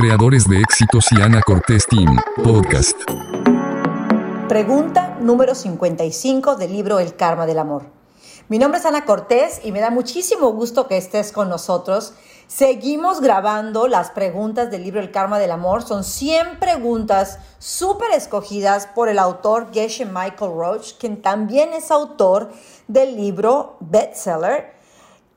creadores de éxitos y Ana Cortés Team, podcast. Pregunta número 55 del libro El Karma del Amor. Mi nombre es Ana Cortés y me da muchísimo gusto que estés con nosotros. Seguimos grabando las preguntas del libro El Karma del Amor. Son 100 preguntas súper escogidas por el autor Geshe Michael Roach, quien también es autor del libro bestseller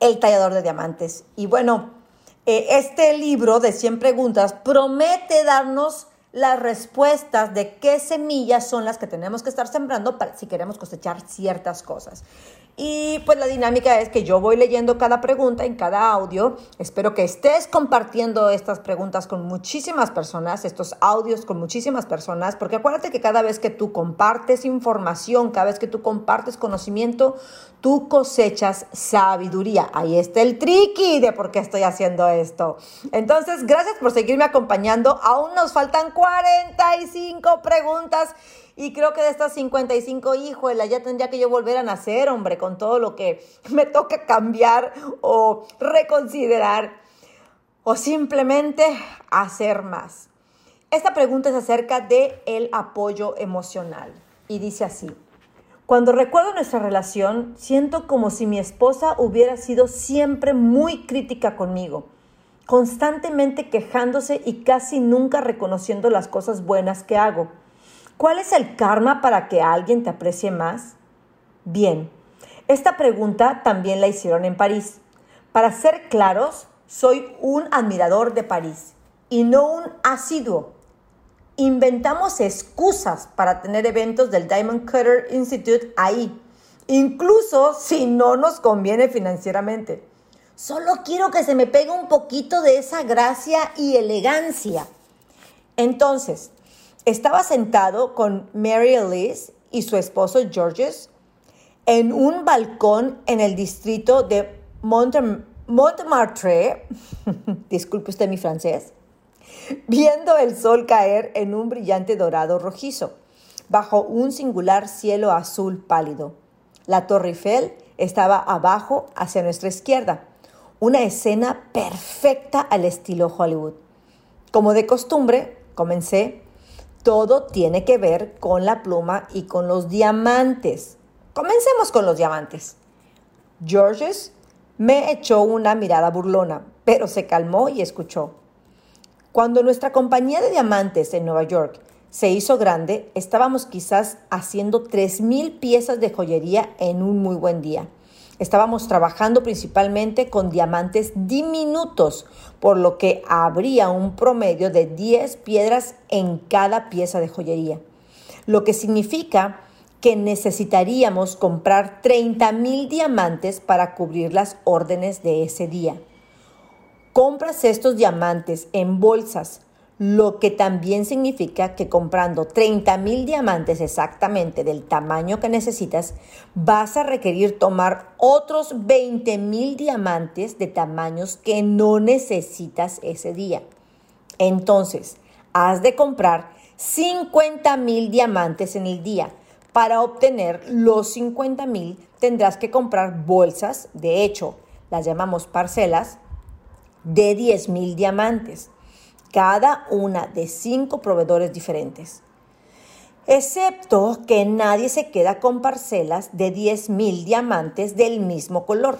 El Tallador de Diamantes. Y bueno, eh, este libro de 100 preguntas promete darnos las respuestas de qué semillas son las que tenemos que estar sembrando para, si queremos cosechar ciertas cosas. Y pues la dinámica es que yo voy leyendo cada pregunta en cada audio. Espero que estés compartiendo estas preguntas con muchísimas personas, estos audios con muchísimas personas, porque acuérdate que cada vez que tú compartes información, cada vez que tú compartes conocimiento, tú cosechas sabiduría. Ahí está el tricky de por qué estoy haciendo esto. Entonces, gracias por seguirme acompañando. Aún nos faltan 45 preguntas y creo que de estas 55, híjole, ya tendría que yo volver a nacer, hombre, con todo lo que me toca cambiar o reconsiderar o simplemente hacer más. Esta pregunta es acerca de el apoyo emocional y dice así: Cuando recuerdo nuestra relación, siento como si mi esposa hubiera sido siempre muy crítica conmigo, constantemente quejándose y casi nunca reconociendo las cosas buenas que hago. ¿Cuál es el karma para que alguien te aprecie más? Bien, esta pregunta también la hicieron en París. Para ser claros, soy un admirador de París y no un asiduo. Inventamos excusas para tener eventos del Diamond Cutter Institute ahí, incluso si no nos conviene financieramente. Solo quiero que se me pegue un poquito de esa gracia y elegancia. Entonces, estaba sentado con Mary Elise y su esposo Georges en un balcón en el distrito de Montmartre, disculpe usted mi francés, viendo el sol caer en un brillante dorado rojizo, bajo un singular cielo azul pálido. La Torre Eiffel estaba abajo hacia nuestra izquierda, una escena perfecta al estilo Hollywood. Como de costumbre, comencé todo tiene que ver con la pluma y con los diamantes. Comencemos con los diamantes. Georges me echó una mirada burlona, pero se calmó y escuchó. Cuando nuestra compañía de diamantes en Nueva York se hizo grande, estábamos quizás haciendo 3.000 piezas de joyería en un muy buen día. Estábamos trabajando principalmente con diamantes diminutos, por lo que habría un promedio de 10 piedras en cada pieza de joyería, lo que significa que necesitaríamos comprar 30 mil diamantes para cubrir las órdenes de ese día. Compras estos diamantes en bolsas lo que también significa que comprando 30 mil diamantes exactamente del tamaño que necesitas, vas a requerir tomar otros 20 mil diamantes de tamaños que no necesitas ese día. Entonces, has de comprar 50 mil diamantes en el día. Para obtener los 50 mil tendrás que comprar bolsas, de hecho, las llamamos parcelas, de 10 mil diamantes cada una de cinco proveedores diferentes. Excepto que nadie se queda con parcelas de 10.000 diamantes del mismo color.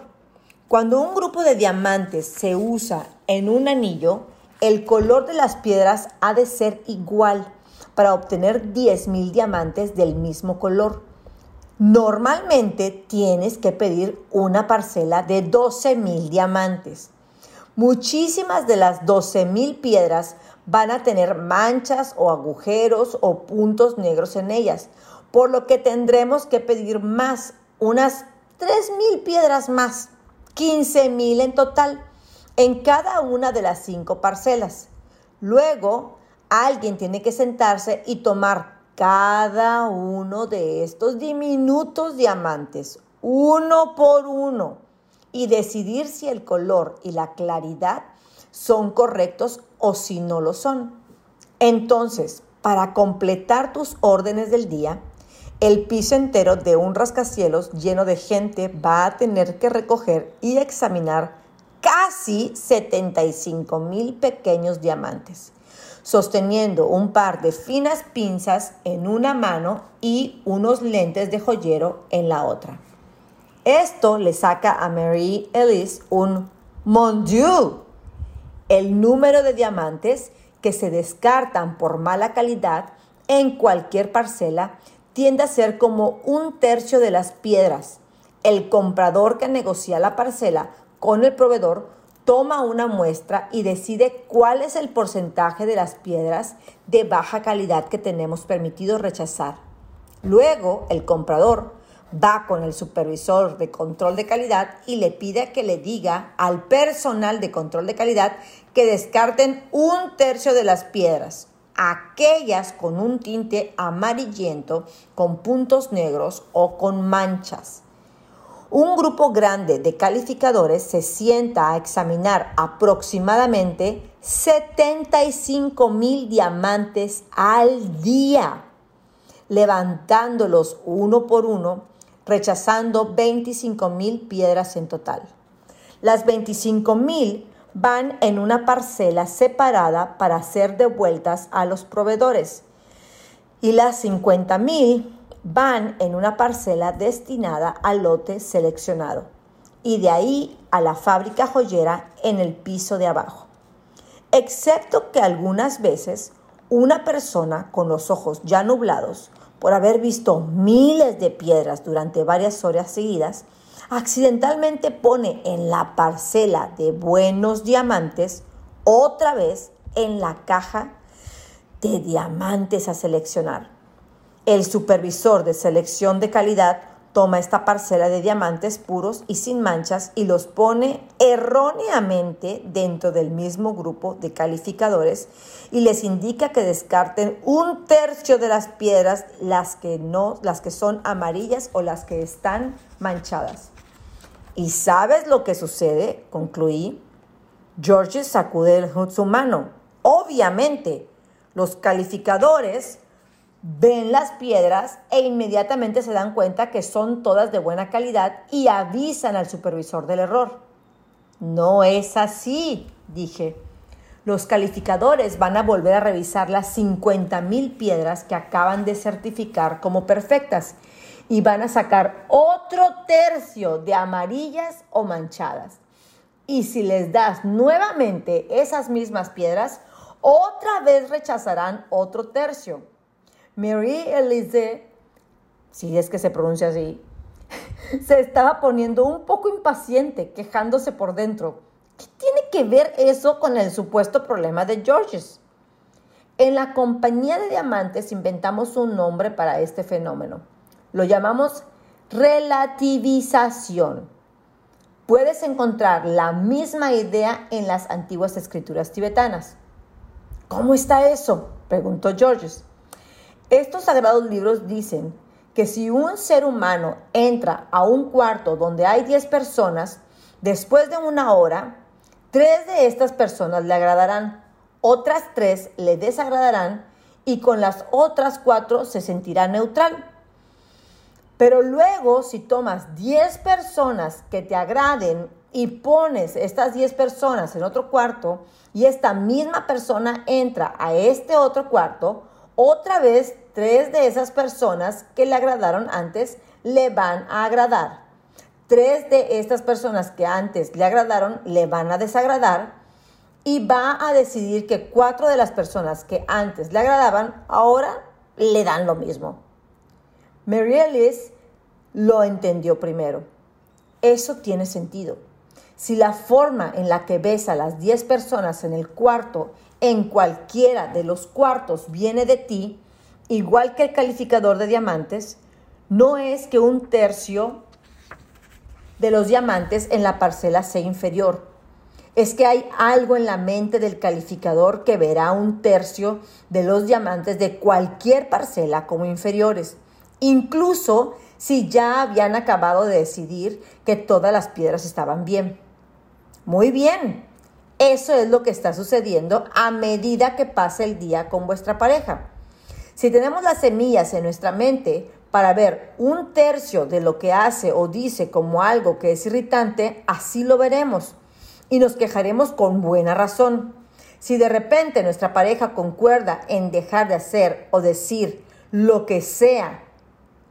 Cuando un grupo de diamantes se usa en un anillo, el color de las piedras ha de ser igual para obtener 10.000 diamantes del mismo color. Normalmente tienes que pedir una parcela de 12.000 diamantes. Muchísimas de las 12.000 piedras van a tener manchas o agujeros o puntos negros en ellas, por lo que tendremos que pedir más, unas 3.000 piedras más, 15.000 en total, en cada una de las cinco parcelas. Luego, alguien tiene que sentarse y tomar cada uno de estos diminutos diamantes, uno por uno y decidir si el color y la claridad son correctos o si no lo son. Entonces, para completar tus órdenes del día, el piso entero de un rascacielos lleno de gente va a tener que recoger y examinar casi 75 mil pequeños diamantes, sosteniendo un par de finas pinzas en una mano y unos lentes de joyero en la otra. Esto le saca a Mary Ellis un Mon Dieu, el número de diamantes que se descartan por mala calidad en cualquier parcela tiende a ser como un tercio de las piedras. El comprador que negocia la parcela con el proveedor toma una muestra y decide cuál es el porcentaje de las piedras de baja calidad que tenemos permitido rechazar. Luego, el comprador va con el supervisor de control de calidad y le pide que le diga al personal de control de calidad que descarten un tercio de las piedras, aquellas con un tinte amarillento, con puntos negros o con manchas. Un grupo grande de calificadores se sienta a examinar aproximadamente 75 mil diamantes al día, levantándolos uno por uno, rechazando 25 mil piedras en total. Las 25 mil van en una parcela separada para ser devueltas a los proveedores y las 50 mil van en una parcela destinada al lote seleccionado y de ahí a la fábrica joyera en el piso de abajo. Excepto que algunas veces una persona con los ojos ya nublados por haber visto miles de piedras durante varias horas seguidas, accidentalmente pone en la parcela de buenos diamantes otra vez en la caja de diamantes a seleccionar. El supervisor de selección de calidad toma esta parcela de diamantes puros y sin manchas y los pone erróneamente dentro del mismo grupo de calificadores y les indica que descarten un tercio de las piedras, las que no, las que son amarillas o las que están manchadas. ¿Y sabes lo que sucede? Concluí. George sacude su mano. Obviamente, los calificadores ven las piedras e inmediatamente se dan cuenta que son todas de buena calidad y avisan al supervisor del error. No es así, dije. Los calificadores van a volver a revisar las 50 mil piedras que acaban de certificar como perfectas y van a sacar otro tercio de amarillas o manchadas. Y si les das nuevamente esas mismas piedras, otra vez rechazarán otro tercio Mary Elise, si es que se pronuncia así, se estaba poniendo un poco impaciente, quejándose por dentro. ¿Qué tiene que ver eso con el supuesto problema de Georges? En la compañía de diamantes inventamos un nombre para este fenómeno. Lo llamamos relativización. Puedes encontrar la misma idea en las antiguas escrituras tibetanas. ¿Cómo está eso? preguntó Georges. Estos sagrados libros dicen que si un ser humano entra a un cuarto donde hay 10 personas, después de una hora, tres de estas personas le agradarán, otras tres le desagradarán y con las otras cuatro se sentirá neutral. Pero luego, si tomas 10 personas que te agraden y pones estas 10 personas en otro cuarto y esta misma persona entra a este otro cuarto, otra vez tres de esas personas que le agradaron antes le van a agradar. Tres de estas personas que antes le agradaron le van a desagradar y va a decidir que cuatro de las personas que antes le agradaban ahora le dan lo mismo. Mary Ellis lo entendió primero. Eso tiene sentido. Si la forma en la que ves a las 10 personas en el cuarto en cualquiera de los cuartos viene de ti, igual que el calificador de diamantes, no es que un tercio de los diamantes en la parcela sea inferior. Es que hay algo en la mente del calificador que verá un tercio de los diamantes de cualquier parcela como inferiores, incluso si ya habían acabado de decidir que todas las piedras estaban bien. Muy bien, eso es lo que está sucediendo a medida que pasa el día con vuestra pareja. Si tenemos las semillas en nuestra mente para ver un tercio de lo que hace o dice como algo que es irritante, así lo veremos. y nos quejaremos con buena razón. Si de repente nuestra pareja concuerda en dejar de hacer o decir lo que sea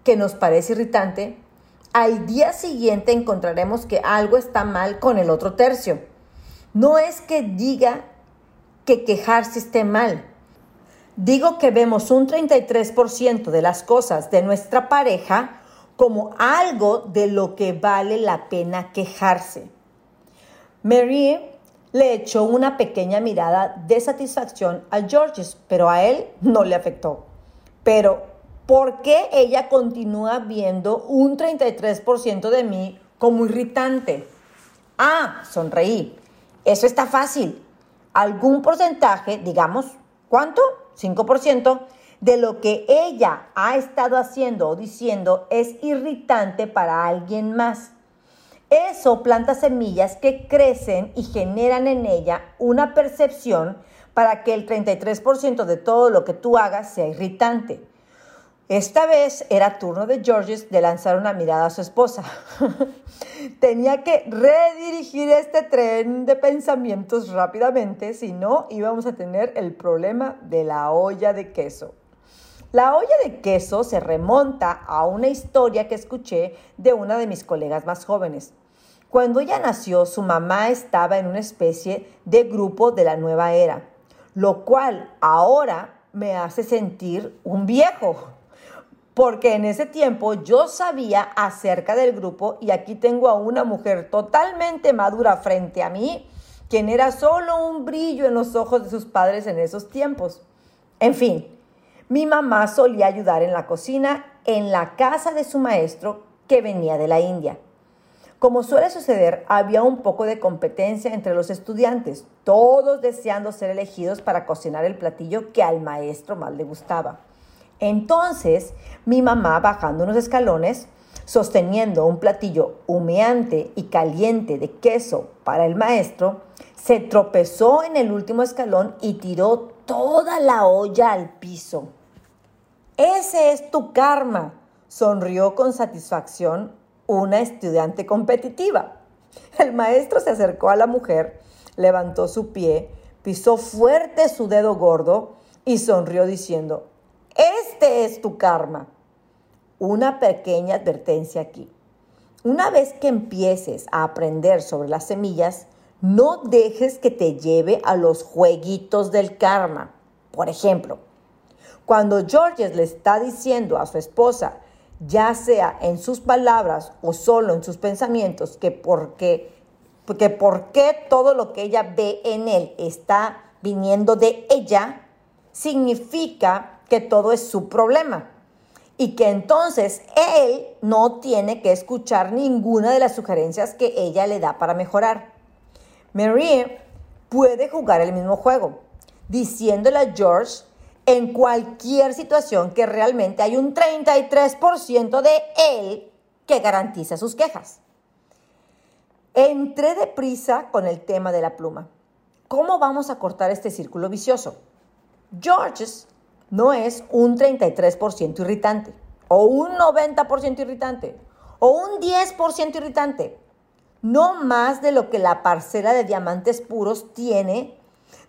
que nos parece irritante, al día siguiente encontraremos que algo está mal con el otro tercio. No es que diga que quejarse esté mal. Digo que vemos un 33% de las cosas de nuestra pareja como algo de lo que vale la pena quejarse. Mary le echó una pequeña mirada de satisfacción a Georges, pero a él no le afectó. Pero, ¿por qué ella continúa viendo un 33% de mí como irritante? Ah, sonreí. Eso está fácil. Algún porcentaje, digamos, ¿cuánto? 5% de lo que ella ha estado haciendo o diciendo es irritante para alguien más. Eso planta semillas que crecen y generan en ella una percepción para que el 33% de todo lo que tú hagas sea irritante. Esta vez era turno de Georges de lanzar una mirada a su esposa. Tenía que redirigir este tren de pensamientos rápidamente, si no íbamos a tener el problema de la olla de queso. La olla de queso se remonta a una historia que escuché de una de mis colegas más jóvenes. Cuando ella nació, su mamá estaba en una especie de grupo de la nueva era, lo cual ahora me hace sentir un viejo porque en ese tiempo yo sabía acerca del grupo y aquí tengo a una mujer totalmente madura frente a mí, quien era solo un brillo en los ojos de sus padres en esos tiempos. En fin, mi mamá solía ayudar en la cocina en la casa de su maestro que venía de la India. Como suele suceder, había un poco de competencia entre los estudiantes, todos deseando ser elegidos para cocinar el platillo que al maestro más le gustaba. Entonces, mi mamá bajando unos escalones, sosteniendo un platillo humeante y caliente de queso para el maestro, se tropezó en el último escalón y tiró toda la olla al piso. Ese es tu karma, sonrió con satisfacción una estudiante competitiva. El maestro se acercó a la mujer, levantó su pie, pisó fuerte su dedo gordo y sonrió diciendo, este es tu karma. Una pequeña advertencia aquí. Una vez que empieces a aprender sobre las semillas, no dejes que te lleve a los jueguitos del karma. Por ejemplo, cuando Georges le está diciendo a su esposa, ya sea en sus palabras o solo en sus pensamientos, que porque, porque por qué todo lo que ella ve en él está viniendo de ella, significa que todo es su problema y que entonces él no tiene que escuchar ninguna de las sugerencias que ella le da para mejorar. Marie puede jugar el mismo juego, diciéndole a George en cualquier situación que realmente hay un 33% de él que garantiza sus quejas. Entré deprisa con el tema de la pluma. ¿Cómo vamos a cortar este círculo vicioso? George no es un 33% irritante, o un 90% irritante, o un 10% irritante. No más de lo que la parcela de diamantes puros tiene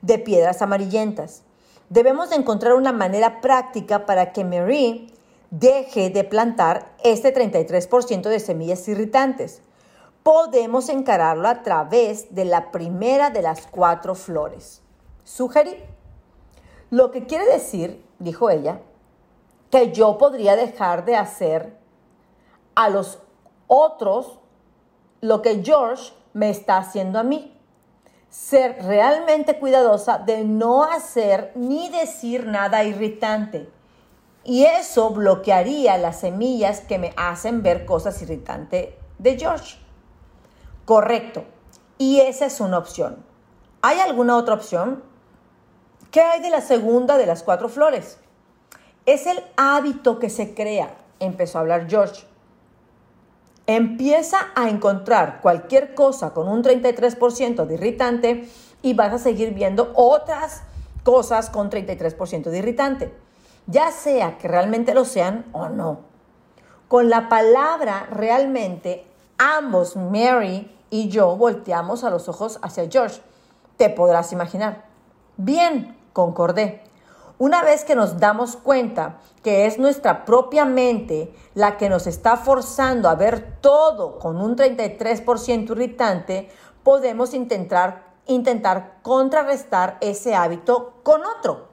de piedras amarillentas. Debemos de encontrar una manera práctica para que Marie deje de plantar este 33% de semillas irritantes. Podemos encararlo a través de la primera de las cuatro flores. Sugerí. Lo que quiere decir dijo ella, que yo podría dejar de hacer a los otros lo que George me está haciendo a mí. Ser realmente cuidadosa de no hacer ni decir nada irritante. Y eso bloquearía las semillas que me hacen ver cosas irritantes de George. Correcto. Y esa es una opción. ¿Hay alguna otra opción? ¿Qué hay de la segunda de las cuatro flores? Es el hábito que se crea, empezó a hablar George. Empieza a encontrar cualquier cosa con un 33% de irritante y vas a seguir viendo otras cosas con 33% de irritante, ya sea que realmente lo sean o no. Con la palabra realmente, ambos, Mary y yo volteamos a los ojos hacia George. Te podrás imaginar. Bien, concordé. Una vez que nos damos cuenta que es nuestra propia mente la que nos está forzando a ver todo con un 33% irritante, podemos intentar, intentar contrarrestar ese hábito con otro.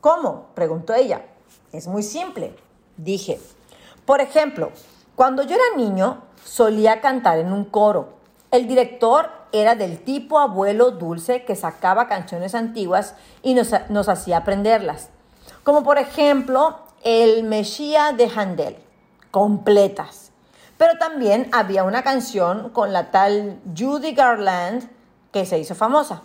¿Cómo? preguntó ella. Es muy simple, dije. Por ejemplo, cuando yo era niño solía cantar en un coro. El director era del tipo abuelo dulce que sacaba canciones antiguas y nos, hacía aprenderlas. Como por ejemplo el Mesía de Handel, completas. Pero también había una canción con la tal Judy Garland que se hizo famosa.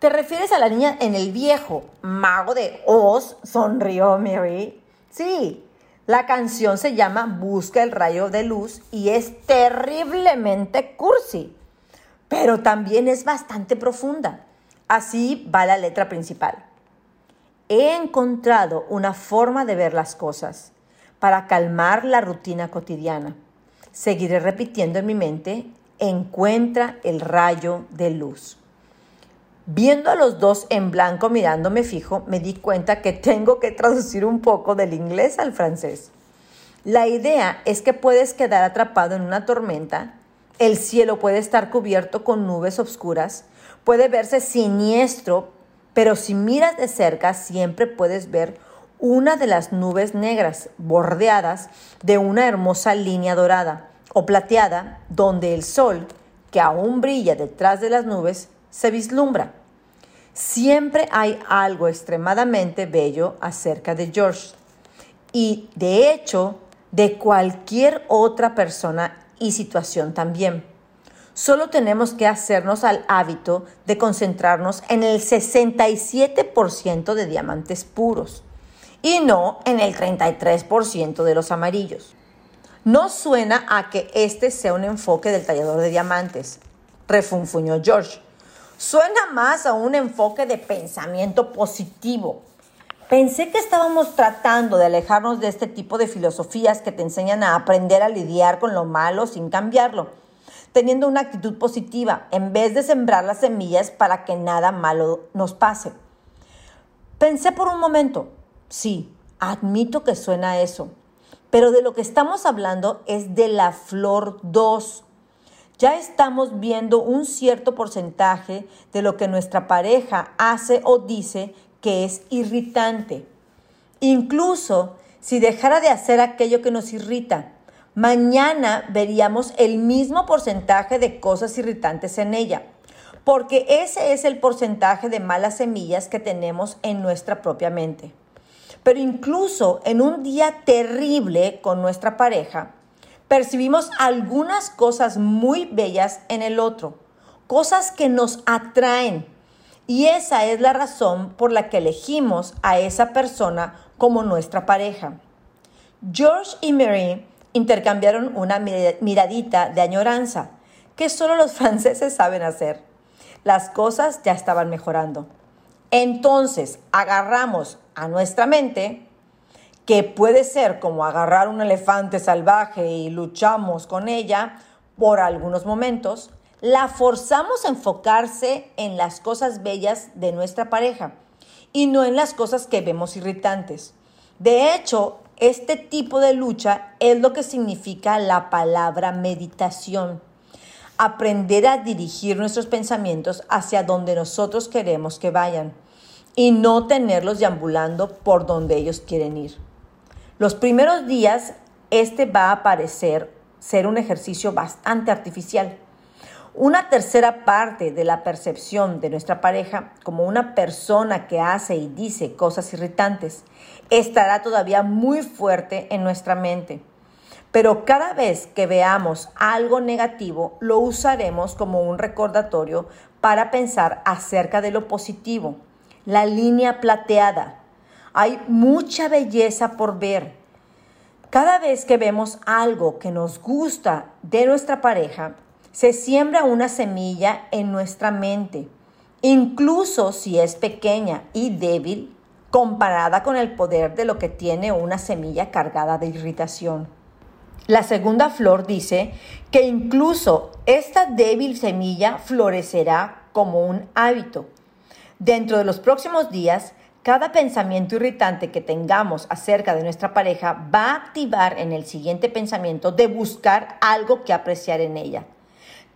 ¿Te refieres a la niña en el viejo mago de Oz? Sonrió Mary. Sí, la canción se llama Busca el rayo de luz y es terriblemente cursi, pero también es bastante profunda. Así va la letra principal. He encontrado una forma de ver las cosas para calmar la rutina cotidiana. Seguiré repitiendo en mi mente, encuentra el rayo de luz. Viendo a los dos en blanco mirándome fijo, me di cuenta que tengo que traducir un poco del inglés al francés. La idea es que puedes quedar atrapado en una tormenta, el cielo puede estar cubierto con nubes oscuras, puede verse siniestro, pero si miras de cerca siempre puedes ver una de las nubes negras bordeadas de una hermosa línea dorada o plateada donde el sol, que aún brilla detrás de las nubes, se vislumbra. Siempre hay algo extremadamente bello acerca de George y de hecho de cualquier otra persona y situación también. Solo tenemos que hacernos al hábito de concentrarnos en el 67% de diamantes puros y no en el 33% de los amarillos. No suena a que este sea un enfoque del tallador de diamantes, refunfuñó George. Suena más a un enfoque de pensamiento positivo. Pensé que estábamos tratando de alejarnos de este tipo de filosofías que te enseñan a aprender a lidiar con lo malo sin cambiarlo, teniendo una actitud positiva en vez de sembrar las semillas para que nada malo nos pase. Pensé por un momento, sí, admito que suena eso, pero de lo que estamos hablando es de la flor 2 ya estamos viendo un cierto porcentaje de lo que nuestra pareja hace o dice que es irritante. Incluso si dejara de hacer aquello que nos irrita, mañana veríamos el mismo porcentaje de cosas irritantes en ella, porque ese es el porcentaje de malas semillas que tenemos en nuestra propia mente. Pero incluso en un día terrible con nuestra pareja, percibimos algunas cosas muy bellas en el otro, cosas que nos atraen. Y esa es la razón por la que elegimos a esa persona como nuestra pareja. George y Mary intercambiaron una miradita de añoranza, que solo los franceses saben hacer. Las cosas ya estaban mejorando. Entonces agarramos a nuestra mente que puede ser como agarrar un elefante salvaje y luchamos con ella por algunos momentos, la forzamos a enfocarse en las cosas bellas de nuestra pareja y no en las cosas que vemos irritantes. De hecho, este tipo de lucha es lo que significa la palabra meditación. Aprender a dirigir nuestros pensamientos hacia donde nosotros queremos que vayan y no tenerlos deambulando por donde ellos quieren ir. Los primeros días, este va a parecer ser un ejercicio bastante artificial. Una tercera parte de la percepción de nuestra pareja como una persona que hace y dice cosas irritantes estará todavía muy fuerte en nuestra mente. Pero cada vez que veamos algo negativo, lo usaremos como un recordatorio para pensar acerca de lo positivo. La línea plateada, hay mucha belleza por ver. Cada vez que vemos algo que nos gusta de nuestra pareja, se siembra una semilla en nuestra mente, incluso si es pequeña y débil comparada con el poder de lo que tiene una semilla cargada de irritación. La segunda flor dice que incluso esta débil semilla florecerá como un hábito. Dentro de los próximos días, cada pensamiento irritante que tengamos acerca de nuestra pareja va a activar en el siguiente pensamiento de buscar algo que apreciar en ella.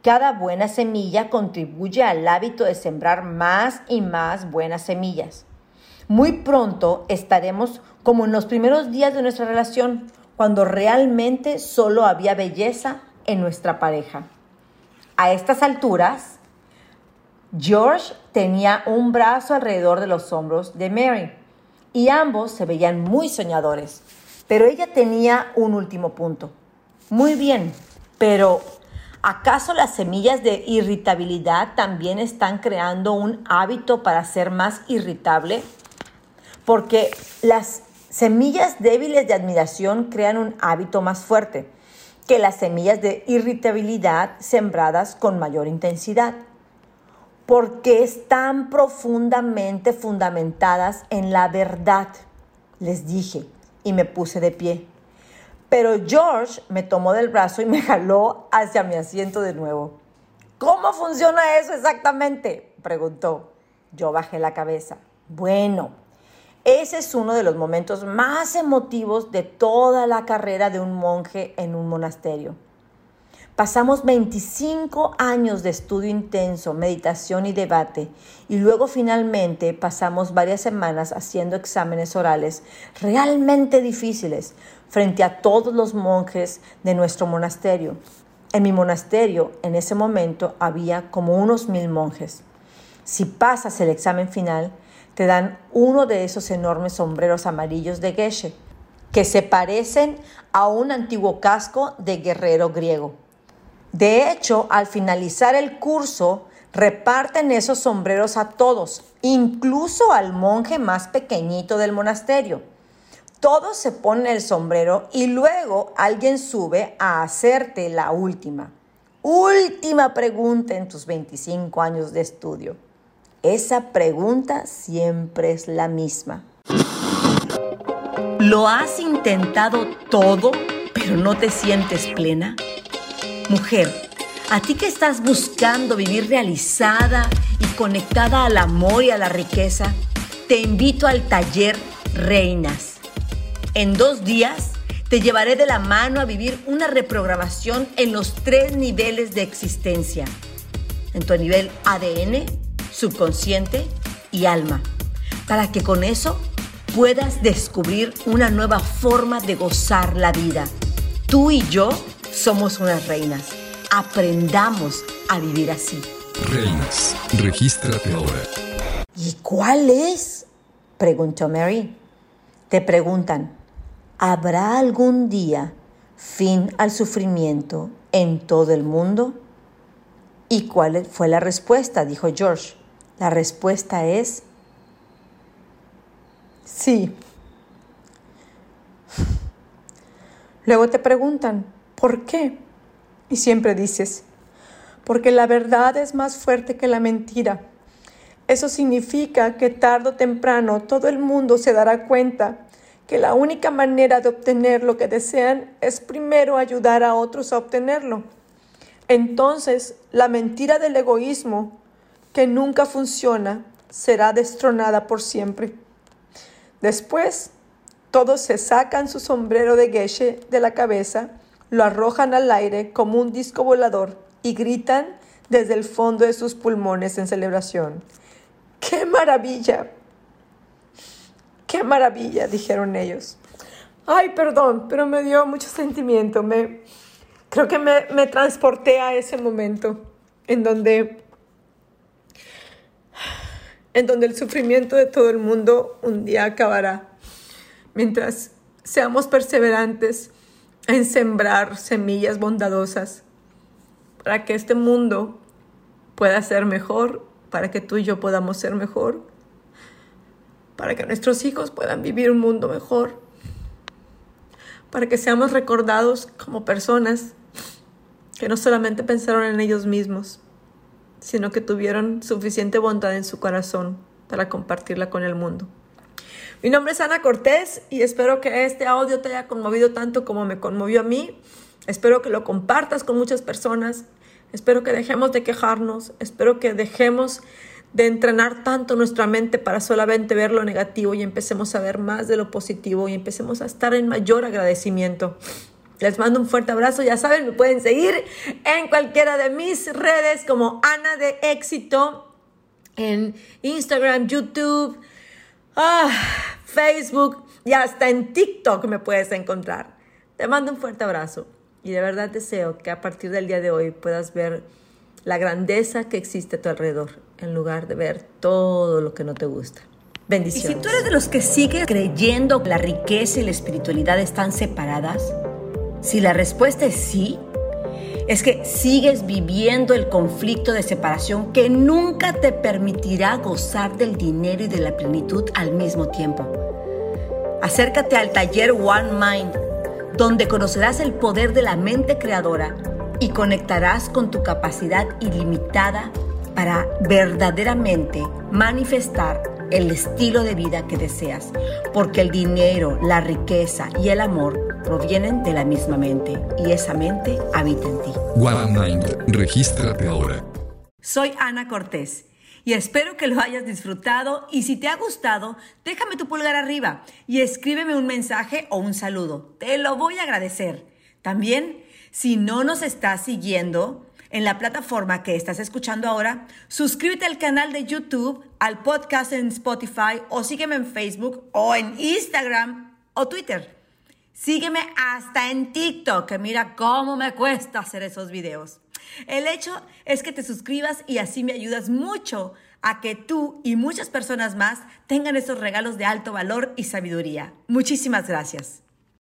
Cada buena semilla contribuye al hábito de sembrar más y más buenas semillas. Muy pronto estaremos como en los primeros días de nuestra relación, cuando realmente solo había belleza en nuestra pareja. A estas alturas, George tenía un brazo alrededor de los hombros de Mary y ambos se veían muy soñadores. Pero ella tenía un último punto. Muy bien, pero ¿acaso las semillas de irritabilidad también están creando un hábito para ser más irritable? Porque las semillas débiles de admiración crean un hábito más fuerte que las semillas de irritabilidad sembradas con mayor intensidad porque están profundamente fundamentadas en la verdad, les dije, y me puse de pie. Pero George me tomó del brazo y me jaló hacia mi asiento de nuevo. ¿Cómo funciona eso exactamente? preguntó. Yo bajé la cabeza. Bueno, ese es uno de los momentos más emotivos de toda la carrera de un monje en un monasterio. Pasamos 25 años de estudio intenso, meditación y debate, y luego finalmente pasamos varias semanas haciendo exámenes orales realmente difíciles frente a todos los monjes de nuestro monasterio. En mi monasterio, en ese momento, había como unos mil monjes. Si pasas el examen final, te dan uno de esos enormes sombreros amarillos de Geshe, que se parecen a un antiguo casco de guerrero griego. De hecho, al finalizar el curso, reparten esos sombreros a todos, incluso al monje más pequeñito del monasterio. Todos se ponen el sombrero y luego alguien sube a hacerte la última, última pregunta en tus 25 años de estudio. Esa pregunta siempre es la misma. ¿Lo has intentado todo, pero no te sientes plena? Mujer, a ti que estás buscando vivir realizada y conectada al amor y a la riqueza, te invito al taller Reinas. En dos días te llevaré de la mano a vivir una reprogramación en los tres niveles de existencia. En tu nivel ADN, subconsciente y alma. Para que con eso puedas descubrir una nueva forma de gozar la vida. Tú y yo somos unas reinas. Aprendamos a vivir así. Reinas, regístrate ahora. ¿Y cuál es? preguntó Mary. Te preguntan, ¿habrá algún día fin al sufrimiento en todo el mundo? ¿Y cuál fue la respuesta? dijo George. La respuesta es sí. Luego te preguntan, ¿Por qué? Y siempre dices, porque la verdad es más fuerte que la mentira. Eso significa que tarde o temprano todo el mundo se dará cuenta que la única manera de obtener lo que desean es primero ayudar a otros a obtenerlo. Entonces, la mentira del egoísmo, que nunca funciona, será destronada por siempre. Después, todos se sacan su sombrero de Geshe de la cabeza lo arrojan al aire como un disco volador y gritan desde el fondo de sus pulmones en celebración. ¡Qué maravilla! ¡Qué maravilla! dijeron ellos. Ay, perdón, pero me dio mucho sentimiento. Me, creo que me, me transporté a ese momento en donde, en donde el sufrimiento de todo el mundo un día acabará. Mientras seamos perseverantes en sembrar semillas bondadosas para que este mundo pueda ser mejor, para que tú y yo podamos ser mejor, para que nuestros hijos puedan vivir un mundo mejor, para que seamos recordados como personas que no solamente pensaron en ellos mismos, sino que tuvieron suficiente bondad en su corazón para compartirla con el mundo. Mi nombre es Ana Cortés y espero que este audio te haya conmovido tanto como me conmovió a mí. Espero que lo compartas con muchas personas. Espero que dejemos de quejarnos. Espero que dejemos de entrenar tanto nuestra mente para solamente ver lo negativo y empecemos a ver más de lo positivo y empecemos a estar en mayor agradecimiento. Les mando un fuerte abrazo. Ya saben, me pueden seguir en cualquiera de mis redes como Ana de Éxito, en Instagram, YouTube, ah, Facebook y hasta en TikTok me puedes encontrar. Te mando un fuerte abrazo y de verdad deseo que a partir del día de hoy puedas ver la grandeza que existe a tu alrededor en lugar de ver todo lo que no te gusta. Bendiciones. Y si tú eres de los que sigue creyendo que la riqueza y la espiritualidad están separadas, si la respuesta es sí, es que sigues viviendo el conflicto de separación que nunca te permitirá gozar del dinero y de la plenitud al mismo tiempo. Acércate al taller One Mind, donde conocerás el poder de la mente creadora y conectarás con tu capacidad ilimitada para verdaderamente manifestar el estilo de vida que deseas, porque el dinero, la riqueza y el amor provienen de la misma mente y esa mente habita en ti. One Mind, regístrate ahora. Soy Ana Cortés y espero que lo hayas disfrutado y si te ha gustado, déjame tu pulgar arriba y escríbeme un mensaje o un saludo. Te lo voy a agradecer. También, si no nos estás siguiendo, en la plataforma que estás escuchando ahora, suscríbete al canal de YouTube, al podcast en Spotify o sígueme en Facebook o en Instagram o Twitter. Sígueme hasta en TikTok, que mira cómo me cuesta hacer esos videos. El hecho es que te suscribas y así me ayudas mucho a que tú y muchas personas más tengan esos regalos de alto valor y sabiduría. Muchísimas gracias.